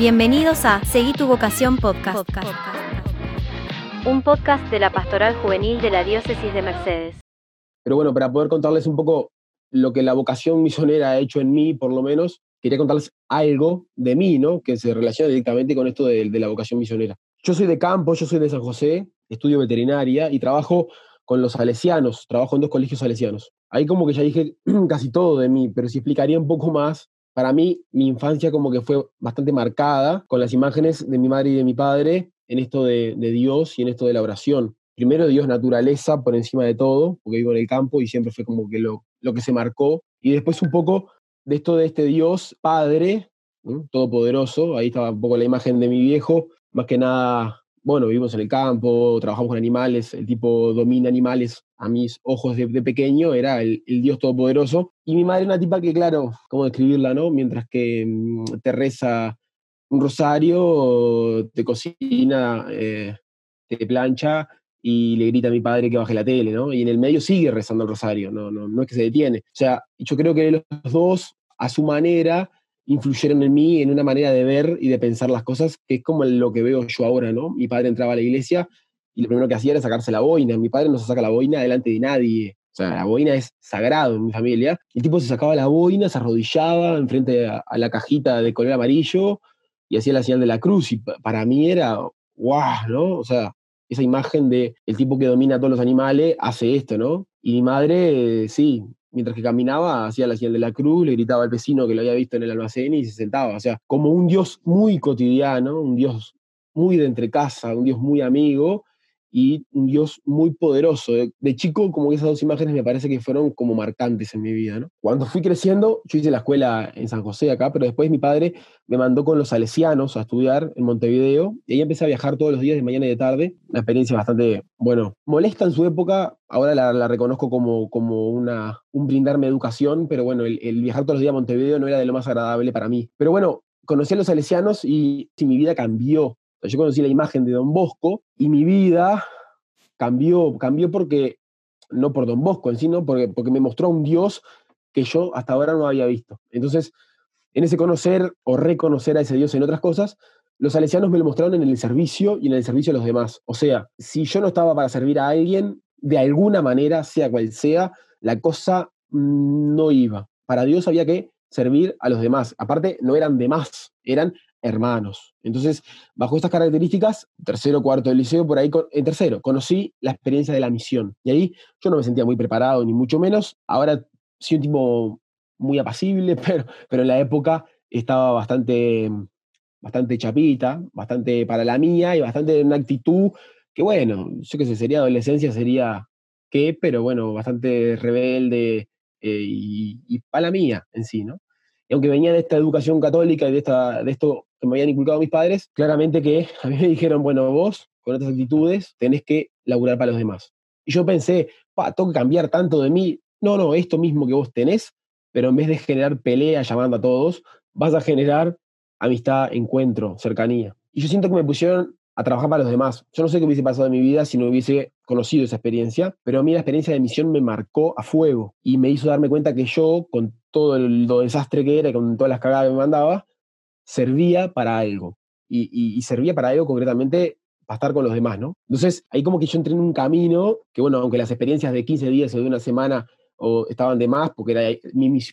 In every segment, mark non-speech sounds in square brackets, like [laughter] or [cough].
Bienvenidos a Seguí tu vocación podcast. Un podcast de la Pastoral Juvenil de la Diócesis de Mercedes. Pero bueno, para poder contarles un poco lo que la vocación misionera ha hecho en mí, por lo menos, quería contarles algo de mí, ¿no? Que se relaciona directamente con esto de, de la vocación misionera. Yo soy de campo, yo soy de San José, estudio veterinaria y trabajo con los salesianos, trabajo en dos colegios salesianos. Ahí como que ya dije [clears throat] casi todo de mí, pero si explicaría un poco más, para mí mi infancia como que fue bastante marcada con las imágenes de mi madre y de mi padre en esto de, Dios y en esto de la oración. Primero Dios naturaleza por encima de todo, porque vivo en el campo y siempre fue como que lo, lo que se marcó. Y después un poco de esto de este Dios Padre, todopoderoso, ahí estaba un poco la imagen de mi viejo, más que nada bueno, vivimos en el campo, trabajamos con animales, el tipo domina animales a mis ojos de, pequeño, era el, el, Dios Todopoderoso. Y mi madre una tipa que, claro, ¿cómo describirla, no? Mientras que mm, te reza un rosario, te cocina, eh, te plancha y le grita a mi padre que baje la tele, ¿no? Y en el medio sigue rezando el rosario, no, no, no es que se detiene. O sea, yo creo que los dos, a su manera, influyeron en mí en una manera de ver y de pensar las cosas que es como lo que veo yo ahora, ¿no? Mi padre entraba a la iglesia y lo primero que hacía era sacarse la boina. Mi padre no se saca la boina delante de nadie. O sea, la boina es sagrado en mi familia. El tipo se sacaba la boina, se arrodillaba enfrente a, a la cajita de color amarillo y hacía la señal de la cruz. Y para mí era, guau, ¿no? O sea, esa imagen de el tipo que domina a todos los animales hace esto, ¿no? Y mi madre, sí, mientras que caminaba, hacía la señal de la cruz, le gritaba al vecino que lo había visto en el almacén y se sentaba. O sea, como un Dios muy cotidiano, un Dios muy de entre casa, un Dios muy amigo y un Dios muy poderoso. De, de, chico, como esas dos imágenes me parece que fueron como marcantes en mi vida. ¿no? Cuando fui creciendo, yo hice la escuela en San José acá, pero después mi padre me mandó con los salesianos a estudiar en Montevideo y ahí empecé a viajar todos los días de mañana y de tarde. Una experiencia bastante, bueno, molesta en su época, ahora la, la reconozco como, como una, un brindarme educación, pero bueno, el, el, viajar todos los días a Montevideo no era de lo más agradable para mí. Pero bueno, conocí a los salesianos y, y mi vida cambió. Yo conocí la imagen de Don Bosco y mi vida cambió, cambió porque, no por Don Bosco en sí, ¿no? porque, porque me mostró a un Dios que yo hasta ahora no había visto. Entonces, en ese conocer o reconocer a ese Dios en otras cosas, los salesianos me lo mostraron en el servicio y en el servicio a los demás. O sea, si yo no estaba para servir a alguien, de alguna manera, sea cual sea, la cosa no iba. Para Dios había que servir a los demás. Aparte, no eran demás, eran hermanos. Entonces, bajo estas características, tercero, cuarto del liceo, por ahí, en tercero, conocí la experiencia de la misión. Y ahí yo no me sentía muy preparado, ni mucho menos. Ahora soy un tipo muy apacible, [laughs] pero, pero en la época estaba bastante, bastante chapita, bastante para la mía y bastante en una actitud que, bueno, yo qué sé, sería adolescencia, sería qué, pero bueno, bastante rebelde eh, y para la mía en sí, ¿no? Y aunque venía de esta educación católica y de, esta, de esto que me habían inculcado mis padres, claramente que [laughs] a mí me dijeron, bueno, vos con estas actitudes tenés que laburar para los demás. Y yo pensé, pa, tengo que cambiar tanto de mí. No, no, esto mismo que vos tenés, pero en vez de generar pelea llamando a todos, vas a generar amistad, encuentro, cercanía. Y yo siento que me pusieron a trabajar para los demás. Yo no sé qué hubiese pasado en mi vida si no hubiese conocido esa experiencia, pero a mí la experiencia de misión me marcó a fuego y me hizo darme cuenta que yo, con todo el, lo desastre que era con todas las cagadas que me mandaba, servía para algo. Y, servía para algo concretamente para estar con los demás, ¿no? Entonces, ahí como que yo entré en un camino que, bueno, aunque las experiencias de 15 días o de una semana o estaban de más, porque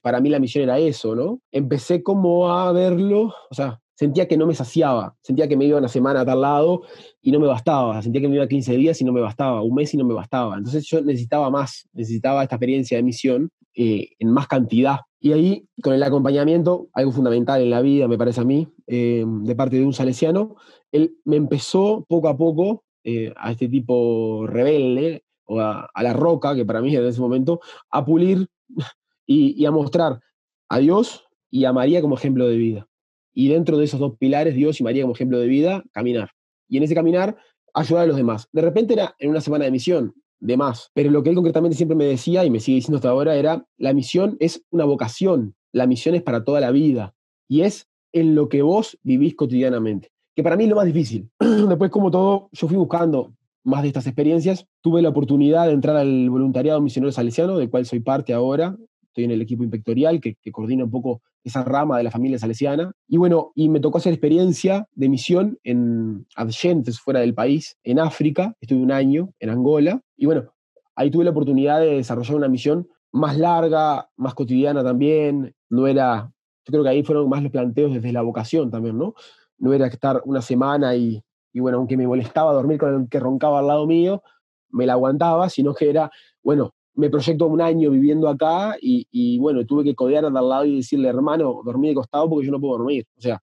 para mí la misión era eso, ¿no? Empecé como a verlo, o sea, sentía que no me saciaba, sentía que me iba una semana a tal lado y no me bastaba, sentía que me iba 15 días y no me bastaba, un mes y no me bastaba. Entonces yo necesitaba más, necesitaba esta experiencia de misión eh, en más cantidad. Y ahí, con el acompañamiento, algo fundamental en la vida, me parece a mí, eh, de parte de un salesiano, él me empezó poco a poco eh, a este tipo rebelde, o a, la roca, que para mí en ese momento, a pulir y a mostrar a Dios y a María como ejemplo de vida y dentro de esos dos pilares, Dios y María como ejemplo de vida, caminar. Y en ese caminar, ayudar a los demás. De repente era en una semana de misión, de más, pero lo que él concretamente siempre me decía y me sigue diciendo hasta ahora era, la misión es una vocación, la misión es para toda la vida y es en lo que vos vivís cotidianamente, que para mí es lo más difícil. [clears throat] Después, como todo, yo fui buscando más de estas experiencias, tuve la oportunidad de entrar al voluntariado misionero salesiano, del cual soy parte ahora, estoy en el equipo inspectorial que, que coordina un poco esa rama de la familia salesiana. Y bueno, y me tocó hacer experiencia de misión en adyentes fuera del país, en África, estuve un año en Angola, y bueno, ahí tuve la oportunidad de desarrollar una misión más larga, más cotidiana también, no era, yo creo que ahí fueron más los planteos desde la vocación también, ¿no? No era estar una semana y, y bueno, aunque me molestaba dormir con el que roncaba al lado mío, me la aguantaba, sino que era, bueno, me proyecto un año viviendo acá y, bueno, tuve que codear al lado y decirle, hermano, dormí de costado porque yo no puedo dormir. O sea,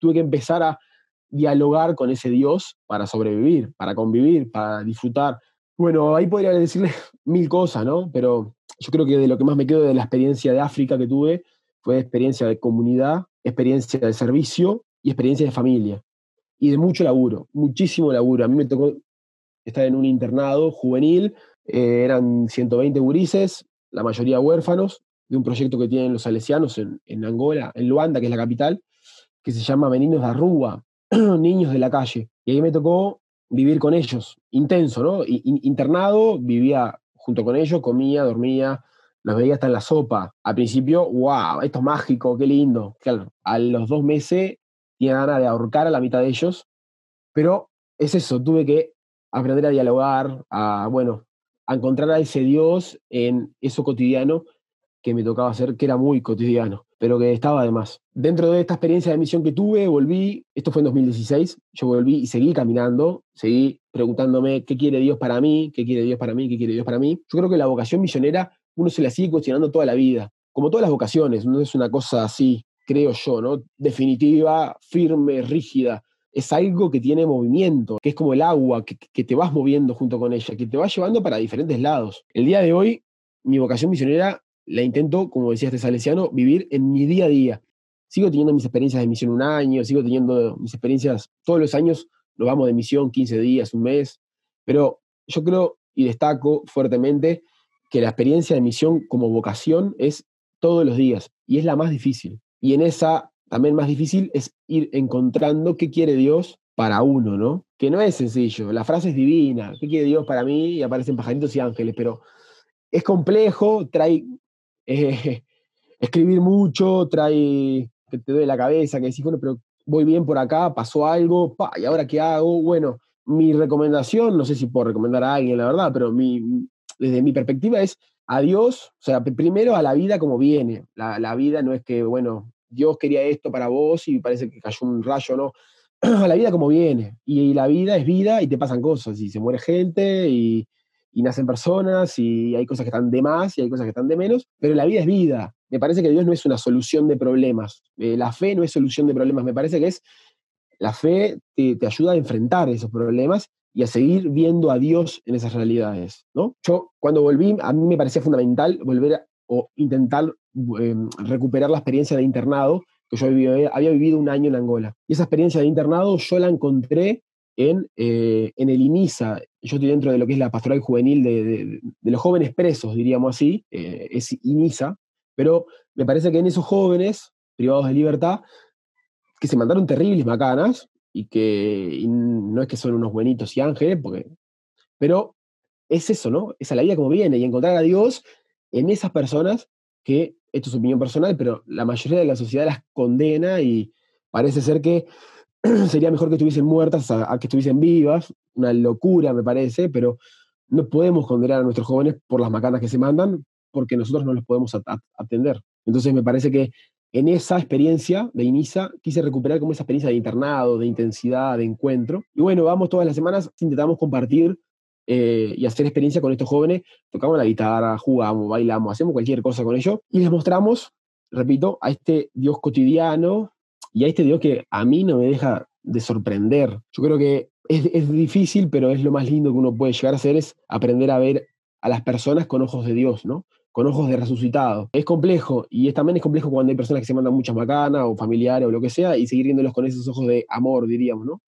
tuve que empezar a dialogar con ese Dios para sobrevivir, para convivir, para disfrutar. Bueno, ahí podría decirle [laughs] mil cosas, ¿no? Pero yo creo que de lo que más me quedo de la experiencia de África que tuve fue experiencia de comunidad, experiencia de servicio y experiencia de familia. Y de mucho laburo, muchísimo laburo. A mí me tocó estar en un internado juvenil eh, eran 120 gurises, la mayoría huérfanos, de un proyecto que tienen los salesianos en, Angola, en Luanda, que es la capital, que se llama Meninos de Arrúa, [clears throat] niños de la calle. Y ahí me tocó vivir con ellos, intenso, ¿no? internado, vivía junto con ellos, comía, dormía, los veía hasta en la sopa. Al principio, wow, esto es mágico, qué lindo. Claro, a los dos meses tenía ganas de ahorcar a la mitad de ellos, pero es eso, tuve que aprender a dialogar, a, bueno, a encontrar a ese Dios en eso cotidiano que me tocaba hacer, que era muy cotidiano, pero que estaba además. Dentro de esta experiencia de misión que tuve, volví, esto fue en 2016, yo volví y seguí caminando, seguí preguntándome qué quiere Dios para mí, qué quiere Dios para mí, qué quiere Dios para mí. Yo creo que la vocación misionera uno se la sigue cuestionando toda la vida, como todas las vocaciones, no es una cosa así, creo yo, ¿no? Definitiva, firme, rígida es algo que tiene movimiento, que es como el agua, que, te vas moviendo junto con ella, que te va llevando para diferentes lados. El día de hoy, mi vocación misionera la intento, como decía este salesiano, vivir en mi día a día. Sigo teniendo mis experiencias de misión un año, sigo teniendo mis experiencias todos los años, nos vamos de misión 15 días, un mes, pero yo creo y destaco fuertemente que la experiencia de misión como vocación es todos los días y es la más difícil. Y en esa también más difícil es ir encontrando qué quiere Dios para uno, ¿no? Que no es sencillo, la frase es divina, ¿qué quiere Dios para mí? Y aparecen pajaritos y ángeles, pero es complejo, trae [laughs] eh, escribir mucho, trae que te duele la cabeza, que decís, bueno, pero voy bien por acá, pasó algo, ¿y ahora qué hago? Bueno, mi recomendación, no sé si puedo recomendar a alguien, la verdad, pero mi, desde mi perspectiva es a Dios, o sea, primero a la vida como viene. La vida no es que, bueno, Dios quería esto para vos y parece que cayó un rayo, ¿no? [clears throat] la vida como viene. Y, la vida es vida y te pasan cosas. Y se muere gente y, nacen personas y hay cosas que están de más y hay cosas que están de menos. Pero la vida es vida. Me parece que Dios no es una solución de problemas. Eh, la fe no es solución de problemas. Me parece que es. La fe te, te ayuda a enfrentar esos problemas y a seguir viendo a Dios en esas realidades, ¿no? Yo cuando volví, a mí me parecía fundamental volver o intentar Em, recuperar la experiencia de internado que yo había, vivido un año en Angola. Y esa experiencia de internado yo la encontré en, eh, en el INISA. Yo estoy dentro de lo que es la pastoral juvenil de, de, los jóvenes presos, diríamos así, eh, es INISA, pero me parece que en esos jóvenes privados de libertad, que se mandaron terribles macanas, y que no es que son unos buenitos y ángeles, porque, pero es eso, ¿no? Es la vida como viene, y encontrar a Dios en esas personas que esto es opinión personal, pero la mayoría de la sociedad las condena y parece ser que [clears throat] sería mejor que estuviesen muertas a, que estuviesen vivas, una locura me parece, pero no podemos condenar a nuestros jóvenes por las macanas que se mandan porque nosotros no los podemos atender. Entonces me parece que en esa experiencia de INISA quise recuperar como esa experiencia de internado, de intensidad, de encuentro. Y bueno, vamos todas las semanas, intentamos compartir eh, y hacer experiencia con estos jóvenes. Tocamos la guitarra, jugamos, bailamos, hacemos cualquier cosa con ellos y les mostramos, repito, a este Dios cotidiano y a este Dios que a mí no me deja de sorprender. Yo creo que es, es difícil, pero es lo más lindo que uno puede llegar a hacer, es aprender a ver a las personas con ojos de Dios, ¿no? con ojos de resucitado. Es complejo, y es, también es complejo cuando hay personas que se mandan muchas macanas o familiares o lo que sea, y seguir viéndolos con esos ojos de amor, diríamos, ¿no?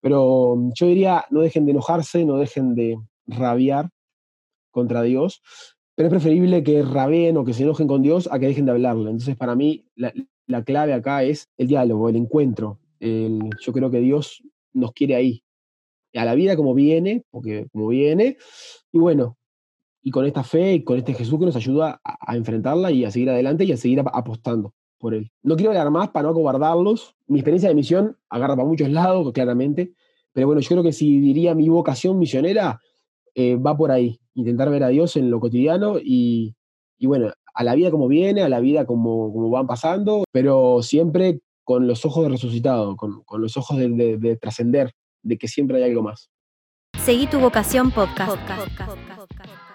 Pero mm, yo diría, no dejen de enojarse, no dejen de rabiar contra Dios, pero es preferible que rabien o que se enojen con Dios a que dejen de hablarle. Entonces, para mí, la, clave acá es el diálogo, el encuentro. yo creo que Dios nos quiere ahí, a la vida como viene, porque como viene, y bueno, y con esta fe y con este Jesús que nos ayuda a, enfrentarla y a seguir adelante y a seguir apostando por él. No quiero hablar más para no acobardarlos. Mi experiencia de misión agarra para muchos lados, claramente, pero bueno, yo creo que si diría mi vocación misionera, eh, va por ahí, intentar ver a Dios en lo cotidiano y, bueno, a la vida como viene, a la vida como, como van pasando, pero siempre con los ojos de resucitado, con, los ojos de, trascender, de que siempre hay algo más. Seguí tu vocación podcast. podcast.